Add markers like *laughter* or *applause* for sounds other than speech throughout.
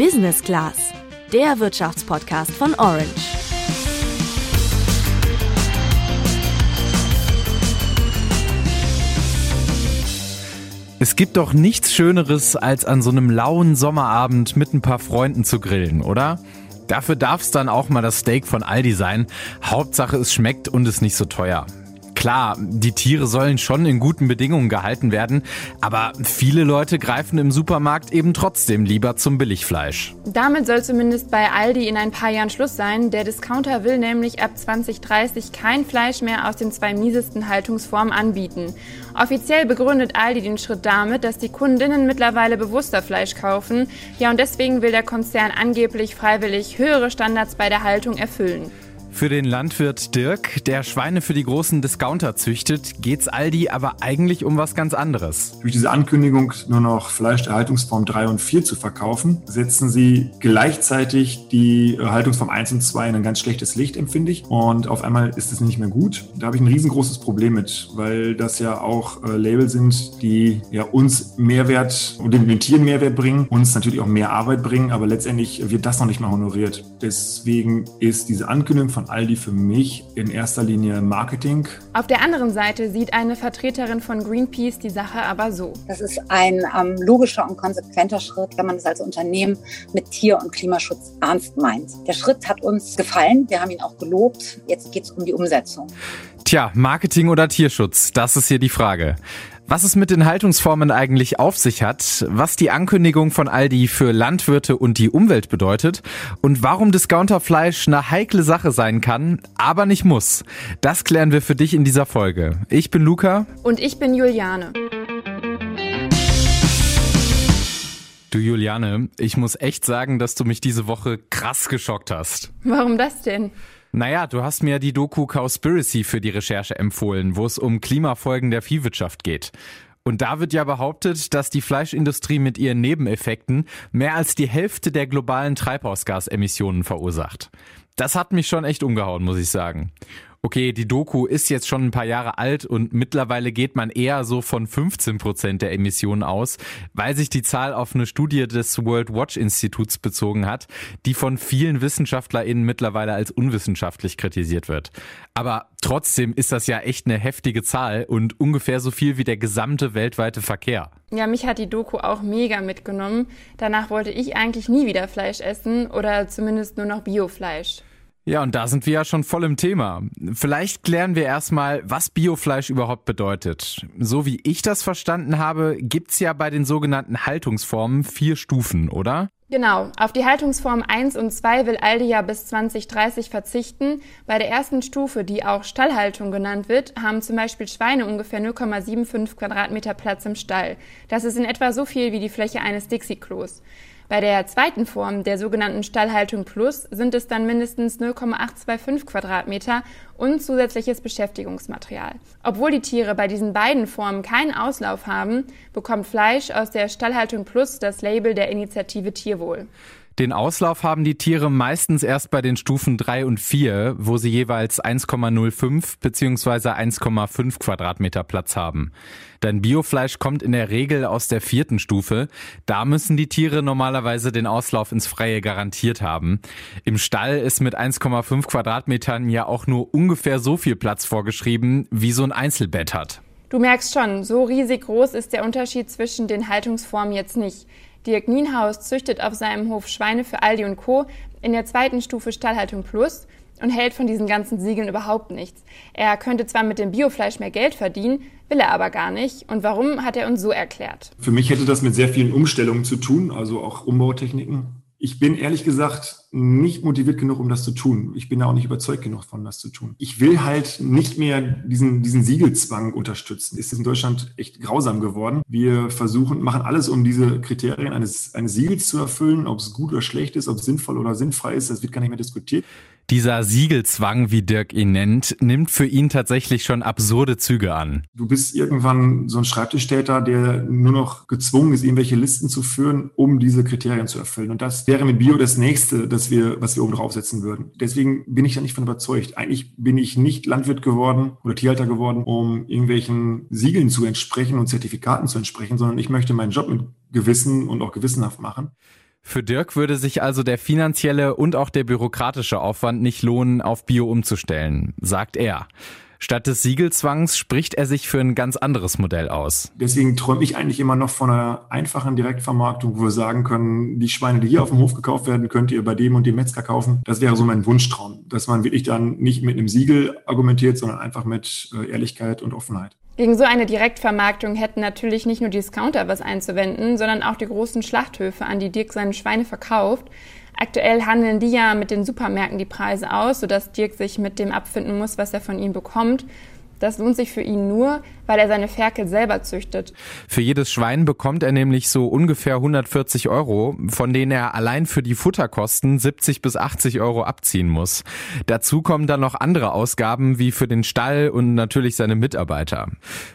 Business Class, der Wirtschaftspodcast von Orange. Es gibt doch nichts Schöneres, als an so einem lauen Sommerabend mit ein paar Freunden zu grillen, oder? Dafür darf es dann auch mal das Steak von Aldi sein. Hauptsache es schmeckt und ist nicht so teuer. Klar, die Tiere sollen schon in guten Bedingungen gehalten werden, aber viele Leute greifen im Supermarkt eben trotzdem lieber zum Billigfleisch. Damit soll zumindest bei Aldi in ein paar Jahren Schluss sein. Der Discounter will nämlich ab 2030 kein Fleisch mehr aus den zwei miesesten Haltungsformen anbieten. Offiziell begründet Aldi den Schritt damit, dass die Kundinnen mittlerweile bewusster Fleisch kaufen. Ja, und deswegen will der Konzern angeblich freiwillig höhere Standards bei der Haltung erfüllen. Für den Landwirt Dirk, der Schweine für die großen Discounter züchtet, geht's Aldi aber eigentlich um was ganz anderes. Durch diese Ankündigung, nur noch Fleisch der Haltungsform 3 und 4 zu verkaufen, setzen sie gleichzeitig die Haltungsform 1 und 2 in ein ganz schlechtes Licht, empfinde ich. Und auf einmal ist es nicht mehr gut. Da habe ich ein riesengroßes Problem mit, weil das ja auch äh, Label sind, die ja uns Mehrwert und den, den Tieren Mehrwert bringen, uns natürlich auch mehr Arbeit bringen, aber letztendlich wird das noch nicht mal honoriert. Deswegen ist diese Ankündigung von von Aldi für mich in erster Linie Marketing. Auf der anderen Seite sieht eine Vertreterin von Greenpeace die Sache aber so. Das ist ein ähm, logischer und konsequenter Schritt, wenn man es als Unternehmen mit Tier- und Klimaschutz ernst meint. Der Schritt hat uns gefallen, wir haben ihn auch gelobt. Jetzt geht es um die Umsetzung. Tja, Marketing oder Tierschutz, das ist hier die Frage. Was es mit den Haltungsformen eigentlich auf sich hat, was die Ankündigung von Aldi für Landwirte und die Umwelt bedeutet und warum Discounterfleisch eine heikle Sache sein kann, aber nicht muss. Das klären wir für dich in dieser Folge. Ich bin Luca. Und ich bin Juliane. Du Juliane, ich muss echt sagen, dass du mich diese Woche krass geschockt hast. Warum das denn? Naja, du hast mir die Doku Cowspiracy für die Recherche empfohlen, wo es um Klimafolgen der Viehwirtschaft geht. Und da wird ja behauptet, dass die Fleischindustrie mit ihren Nebeneffekten mehr als die Hälfte der globalen Treibhausgasemissionen verursacht. Das hat mich schon echt umgehauen, muss ich sagen okay, die Doku ist jetzt schon ein paar Jahre alt und mittlerweile geht man eher so von 15 Prozent der Emissionen aus, weil sich die Zahl auf eine Studie des World Watch Instituts bezogen hat, die von vielen WissenschaftlerInnen mittlerweile als unwissenschaftlich kritisiert wird. Aber trotzdem ist das ja echt eine heftige Zahl und ungefähr so viel wie der gesamte weltweite Verkehr. Ja, mich hat die Doku auch mega mitgenommen. Danach wollte ich eigentlich nie wieder Fleisch essen oder zumindest nur noch Biofleisch. Ja, und da sind wir ja schon voll im Thema. Vielleicht klären wir erstmal, was Biofleisch überhaupt bedeutet. So wie ich das verstanden habe, gibt's ja bei den sogenannten Haltungsformen vier Stufen, oder? Genau, auf die Haltungsform 1 und 2 will Aldi ja bis 2030 verzichten. Bei der ersten Stufe, die auch Stallhaltung genannt wird, haben zum Beispiel Schweine ungefähr 0,75 Quadratmeter Platz im Stall. Das ist in etwa so viel wie die Fläche eines Dixie-Klos. Bei der zweiten Form, der sogenannten Stallhaltung Plus, sind es dann mindestens 0,825 Quadratmeter und zusätzliches Beschäftigungsmaterial. Obwohl die Tiere bei diesen beiden Formen keinen Auslauf haben, bekommt Fleisch aus der Stallhaltung Plus das Label der Initiative Tierwohl. Den Auslauf haben die Tiere meistens erst bei den Stufen 3 und 4, wo sie jeweils 1,05 bzw. 1,5 Quadratmeter Platz haben. Denn Biofleisch kommt in der Regel aus der vierten Stufe. Da müssen die Tiere normalerweise den Auslauf ins Freie garantiert haben. Im Stall ist mit 1,5 Quadratmetern ja auch nur ungefähr so viel Platz vorgeschrieben, wie so ein Einzelbett hat. Du merkst schon, so riesig groß ist der Unterschied zwischen den Haltungsformen jetzt nicht. Dirk Nienhaus züchtet auf seinem Hof Schweine für Aldi und Co. in der zweiten Stufe Stallhaltung Plus und hält von diesen ganzen Siegeln überhaupt nichts. Er könnte zwar mit dem Biofleisch mehr Geld verdienen, will er aber gar nicht. Und warum hat er uns so erklärt? Für mich hätte das mit sehr vielen Umstellungen zu tun, also auch Umbautechniken. Ich bin ehrlich gesagt nicht motiviert genug, um das zu tun. Ich bin da auch nicht überzeugt genug von, das zu tun. Ich will halt nicht mehr diesen, diesen Siegelzwang unterstützen. Es ist in Deutschland echt grausam geworden. Wir versuchen, machen alles, um diese Kriterien eines, eines Siegels zu erfüllen. Ob es gut oder schlecht ist, ob es sinnvoll oder sinnfrei ist, das wird gar nicht mehr diskutiert. Dieser Siegelzwang, wie Dirk ihn nennt, nimmt für ihn tatsächlich schon absurde Züge an. Du bist irgendwann so ein Schreibtischtäter, der nur noch gezwungen ist, irgendwelche Listen zu führen, um diese Kriterien zu erfüllen. Und das wäre mit Bio das nächste, das wir, was wir oben draufsetzen würden. Deswegen bin ich da nicht von überzeugt. Eigentlich bin ich nicht Landwirt geworden oder Tierhalter geworden, um irgendwelchen Siegeln zu entsprechen und Zertifikaten zu entsprechen, sondern ich möchte meinen Job mit Gewissen und auch gewissenhaft machen. Für Dirk würde sich also der finanzielle und auch der bürokratische Aufwand nicht lohnen, auf Bio umzustellen, sagt er. Statt des Siegelzwangs spricht er sich für ein ganz anderes Modell aus. Deswegen träume ich eigentlich immer noch von einer einfachen Direktvermarktung, wo wir sagen können, die Schweine, die hier auf dem Hof gekauft werden, könnt ihr bei dem und dem Metzger kaufen. Das wäre so mein Wunschtraum, dass man wirklich dann nicht mit einem Siegel argumentiert, sondern einfach mit äh, Ehrlichkeit und Offenheit. Gegen so eine Direktvermarktung hätten natürlich nicht nur Discounter was einzuwenden, sondern auch die großen Schlachthöfe, an die Dirk seine Schweine verkauft. Aktuell handeln die ja mit den Supermärkten die Preise aus, sodass Dirk sich mit dem abfinden muss, was er von ihnen bekommt. Das lohnt sich für ihn nur, weil er seine Ferkel selber züchtet. Für jedes Schwein bekommt er nämlich so ungefähr 140 Euro, von denen er allein für die Futterkosten 70 bis 80 Euro abziehen muss. Dazu kommen dann noch andere Ausgaben wie für den Stall und natürlich seine Mitarbeiter.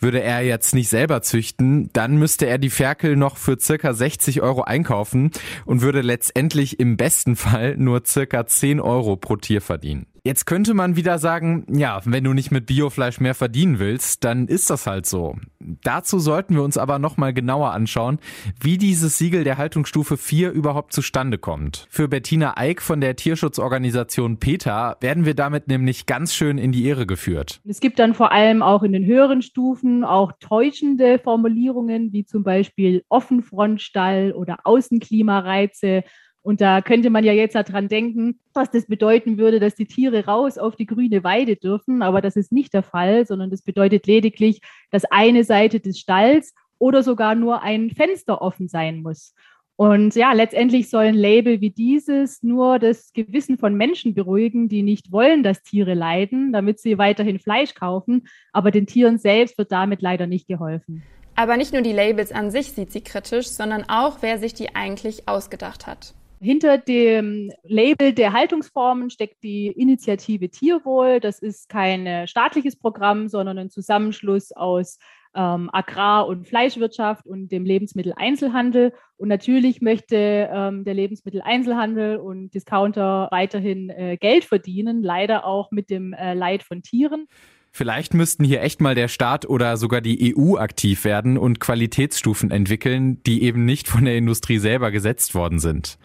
Würde er jetzt nicht selber züchten, dann müsste er die Ferkel noch für circa 60 Euro einkaufen und würde letztendlich im besten Fall nur circa 10 Euro pro Tier verdienen. Jetzt könnte man wieder sagen, ja, wenn du nicht mit Biofleisch mehr verdienen willst, dann ist das halt so. Dazu sollten wir uns aber nochmal genauer anschauen, wie dieses Siegel der Haltungsstufe 4 überhaupt zustande kommt. Für Bettina Eick von der Tierschutzorganisation PETA werden wir damit nämlich ganz schön in die Ehre geführt. Es gibt dann vor allem auch in den höheren Stufen auch täuschende Formulierungen, wie zum Beispiel Offenfrontstall oder Außenklimareize und da könnte man ja jetzt daran denken, was das bedeuten würde, dass die Tiere raus auf die grüne Weide dürfen. Aber das ist nicht der Fall, sondern das bedeutet lediglich, dass eine Seite des Stalls oder sogar nur ein Fenster offen sein muss. Und ja, letztendlich sollen Label wie dieses nur das Gewissen von Menschen beruhigen, die nicht wollen, dass Tiere leiden, damit sie weiterhin Fleisch kaufen. Aber den Tieren selbst wird damit leider nicht geholfen. Aber nicht nur die Labels an sich sieht sie kritisch, sondern auch, wer sich die eigentlich ausgedacht hat. Hinter dem Label der Haltungsformen steckt die Initiative Tierwohl. Das ist kein staatliches Programm, sondern ein Zusammenschluss aus ähm, Agrar- und Fleischwirtschaft und dem Lebensmitteleinzelhandel. Und natürlich möchte ähm, der Lebensmitteleinzelhandel und Discounter weiterhin äh, Geld verdienen, leider auch mit dem äh, Leid von Tieren. Vielleicht müssten hier echt mal der Staat oder sogar die EU aktiv werden und Qualitätsstufen entwickeln, die eben nicht von der Industrie selber gesetzt worden sind.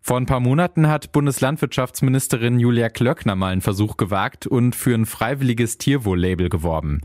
Vor ein paar Monaten hat Bundeslandwirtschaftsministerin Julia Klöckner mal einen Versuch gewagt und für ein freiwilliges Tierwohl-Label geworben.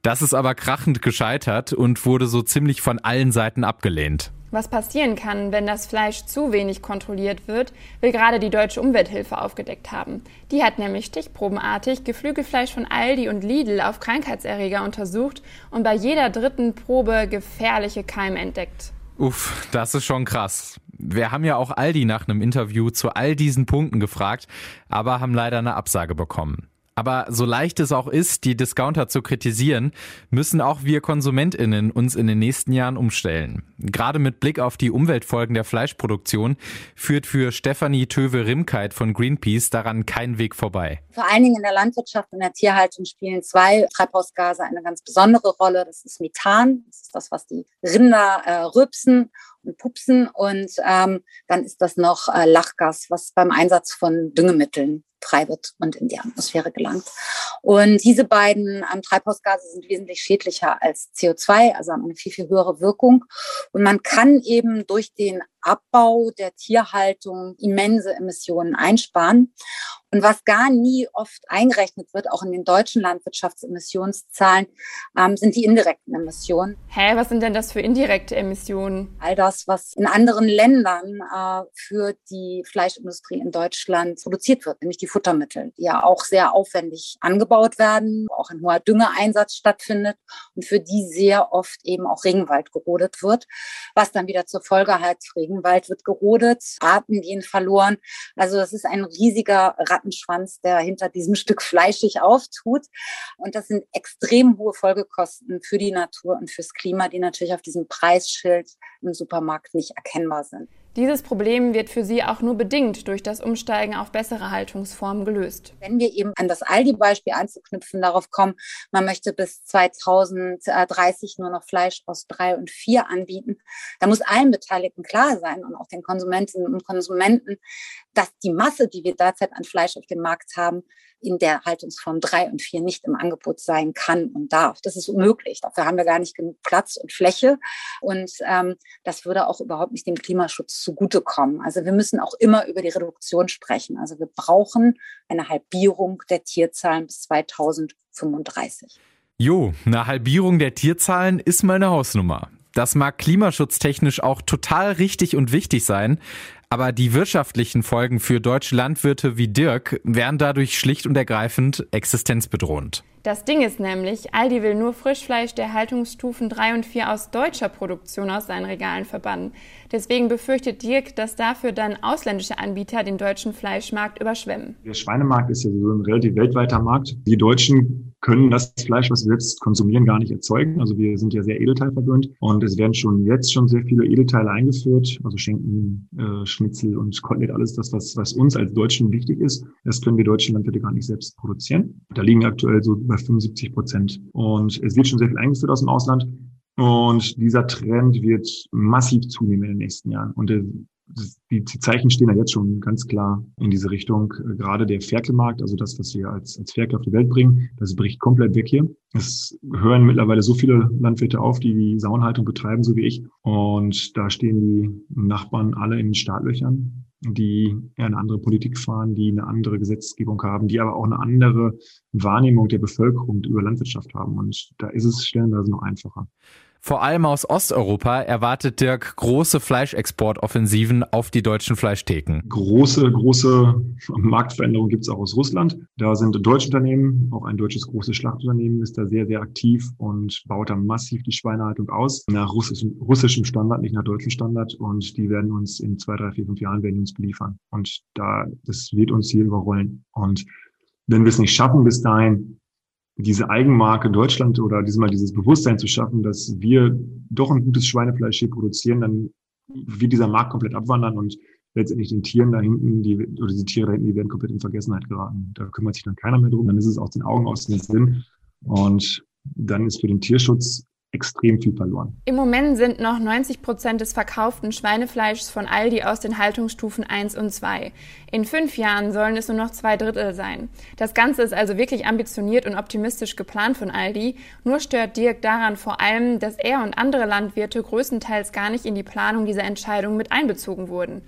Das ist aber krachend gescheitert und wurde so ziemlich von allen Seiten abgelehnt. Was passieren kann, wenn das Fleisch zu wenig kontrolliert wird, will gerade die Deutsche Umwelthilfe aufgedeckt haben. Die hat nämlich stichprobenartig Geflügelfleisch von Aldi und Lidl auf Krankheitserreger untersucht und bei jeder dritten Probe gefährliche Keime entdeckt. Uff, das ist schon krass. Wir haben ja auch Aldi nach einem Interview zu all diesen Punkten gefragt, aber haben leider eine Absage bekommen. Aber so leicht es auch ist, die Discounter zu kritisieren, müssen auch wir KonsumentInnen uns in den nächsten Jahren umstellen. Gerade mit Blick auf die Umweltfolgen der Fleischproduktion führt für Stefanie Töwe-Rimkeit von Greenpeace daran kein Weg vorbei. Vor allen Dingen in der Landwirtschaft und der Tierhaltung spielen zwei Treibhausgase eine ganz besondere Rolle. Das ist Methan, das ist das, was die Rinder äh, rübsen und pupsen. Und ähm, dann ist das noch äh, Lachgas, was beim Einsatz von Düngemitteln frei wird und in die Atmosphäre gelangt. Und diese beiden ähm, Treibhausgase sind wesentlich schädlicher als CO2, also haben eine viel, viel höhere Wirkung. Und man kann eben durch den Abbau der Tierhaltung immense Emissionen einsparen. Und was gar nie oft eingerechnet wird, auch in den deutschen Landwirtschaftsemissionszahlen, ähm, sind die indirekten Emissionen. Hä, was sind denn das für indirekte Emissionen? All das, was in anderen Ländern äh, für die Fleischindustrie in Deutschland produziert wird, nämlich die Futtermittel, die ja auch sehr aufwendig angebaut werden, auch ein hoher Düngeeinsatz stattfindet und für die sehr oft eben auch Regenwald gerodet wird, was dann wieder zur Folge hat, Regenwald wird gerodet, Arten gehen verloren. Also das ist ein riesiger Rattenschwanz, der hinter diesem *laughs* Stück Fleisch sich auftut. Und das sind extrem hohe Folgekosten für die Natur und fürs Klima, die natürlich auf diesem Preisschild im Supermarkt nicht erkennbar sind. Dieses Problem wird für Sie auch nur bedingt durch das Umsteigen auf bessere Haltungsformen gelöst. Wenn wir eben an das Aldi-Beispiel anzuknüpfen, darauf kommen, man möchte bis 2030 nur noch Fleisch aus drei und vier anbieten, da muss allen Beteiligten klar sein und auch den Konsumentinnen und Konsumenten, dass die Masse, die wir derzeit an Fleisch auf dem Markt haben, in der Haltungsform drei und vier nicht im Angebot sein kann und darf. Das ist unmöglich. Dafür haben wir gar nicht genug Platz und Fläche. Und ähm, das würde auch überhaupt nicht dem Klimaschutz zugutekommen. Also wir müssen auch immer über die Reduktion sprechen. Also wir brauchen eine Halbierung der Tierzahlen bis 2035. Jo, eine Halbierung der Tierzahlen ist meine Hausnummer. Das mag klimaschutztechnisch auch total richtig und wichtig sein, aber die wirtschaftlichen Folgen für deutsche Landwirte wie Dirk wären dadurch schlicht und ergreifend existenzbedrohend. Das Ding ist nämlich, Aldi will nur Frischfleisch der Haltungsstufen 3 und 4 aus deutscher Produktion aus seinen Regalen verbannen. Deswegen befürchtet Dirk, dass dafür dann ausländische Anbieter den deutschen Fleischmarkt überschwemmen. Der Schweinemarkt ist ja so ein relativ weltweiter Markt. Die Deutschen können das Fleisch, was wir selbst konsumieren, gar nicht erzeugen. Also wir sind ja sehr edelteilverwöhnt und es werden schon jetzt schon sehr viele Edelteile eingeführt, also Schenken, äh, Schnitzel und Kotelett, alles das, was, was uns als Deutschen wichtig ist. Das können wir deutschen Landwirte gar nicht selbst produzieren. Da liegen aktuell so bei 75 Prozent. Und es wird schon sehr viel eingeführt aus dem Ausland. Und dieser Trend wird massiv zunehmen in den nächsten Jahren. Und äh, die, Zeichen stehen ja jetzt schon ganz klar in diese Richtung. Äh, gerade der Ferkelmarkt, also das, was wir als, als Ferkel auf die Welt bringen, das bricht komplett weg hier. Es hören mittlerweile so viele Landwirte auf, die die Sauenhaltung betreiben, so wie ich. Und da stehen die Nachbarn alle in den Startlöchern die eine andere Politik fahren, die eine andere Gesetzgebung haben, die aber auch eine andere Wahrnehmung der Bevölkerung über Landwirtschaft haben. Und da ist es stellenweise noch einfacher. Vor allem aus Osteuropa erwartet Dirk große Fleischexportoffensiven auf die deutschen Fleischtheken. Große, große Marktveränderungen gibt es auch aus Russland. Da sind deutsche Unternehmen, auch ein deutsches großes Schlachtunternehmen ist da sehr, sehr aktiv und baut da massiv die Schweinehaltung aus. Nach russischem, russischem Standard, nicht nach deutschem Standard. Und die werden uns in zwei, drei, vier, fünf Jahren werden uns beliefern. Und da, das wird uns hier überrollen. Und wenn wir es nicht schaffen bis dahin, diese Eigenmarke Deutschland oder diesmal dieses Bewusstsein zu schaffen, dass wir doch ein gutes Schweinefleisch hier produzieren, dann wird dieser Markt komplett abwandern und letztendlich den Tieren da hinten, die, oder die Tiere da hinten, die werden komplett in Vergessenheit geraten. Da kümmert sich dann keiner mehr drum, dann ist es aus den Augen, aus dem Sinn. Und dann ist für den Tierschutz extrem viel verloren. Im Moment sind noch 90 Prozent des verkauften Schweinefleischs von Aldi aus den Haltungsstufen 1 und 2. In fünf Jahren sollen es nur noch zwei Drittel sein. Das Ganze ist also wirklich ambitioniert und optimistisch geplant von Aldi. Nur stört Dirk daran vor allem, dass er und andere Landwirte größtenteils gar nicht in die Planung dieser Entscheidung mit einbezogen wurden.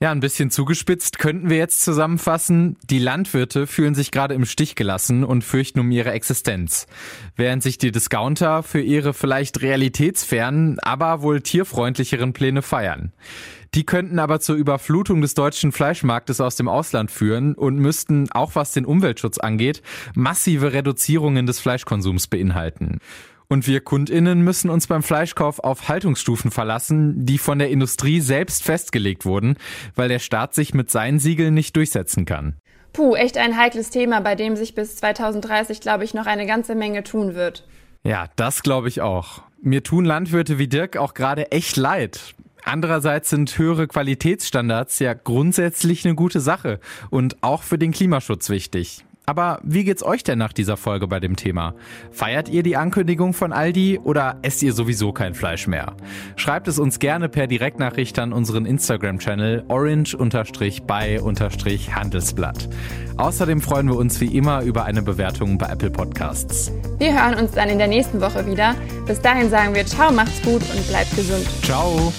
Ja, ein bisschen zugespitzt könnten wir jetzt zusammenfassen. Die Landwirte fühlen sich gerade im Stich gelassen und fürchten um ihre Existenz. Während sich die Discounter für ihre vielleicht realitätsfernen, aber wohl tierfreundlicheren Pläne feiern. Die könnten aber zur Überflutung des deutschen Fleischmarktes aus dem Ausland führen und müssten, auch was den Umweltschutz angeht, massive Reduzierungen des Fleischkonsums beinhalten. Und wir Kundinnen müssen uns beim Fleischkauf auf Haltungsstufen verlassen, die von der Industrie selbst festgelegt wurden, weil der Staat sich mit seinen Siegeln nicht durchsetzen kann. Puh, echt ein heikles Thema, bei dem sich bis 2030, glaube ich, noch eine ganze Menge tun wird. Ja, das glaube ich auch. Mir tun Landwirte wie Dirk auch gerade echt leid. Andererseits sind höhere Qualitätsstandards ja grundsätzlich eine gute Sache und auch für den Klimaschutz wichtig. Aber wie geht's euch denn nach dieser Folge bei dem Thema? Feiert ihr die Ankündigung von Aldi oder esst ihr sowieso kein Fleisch mehr? Schreibt es uns gerne per Direktnachricht an unseren Instagram-Channel orange-by-handelsblatt. Außerdem freuen wir uns wie immer über eine Bewertung bei Apple Podcasts. Wir hören uns dann in der nächsten Woche wieder. Bis dahin sagen wir Ciao, macht's gut und bleibt gesund. Ciao.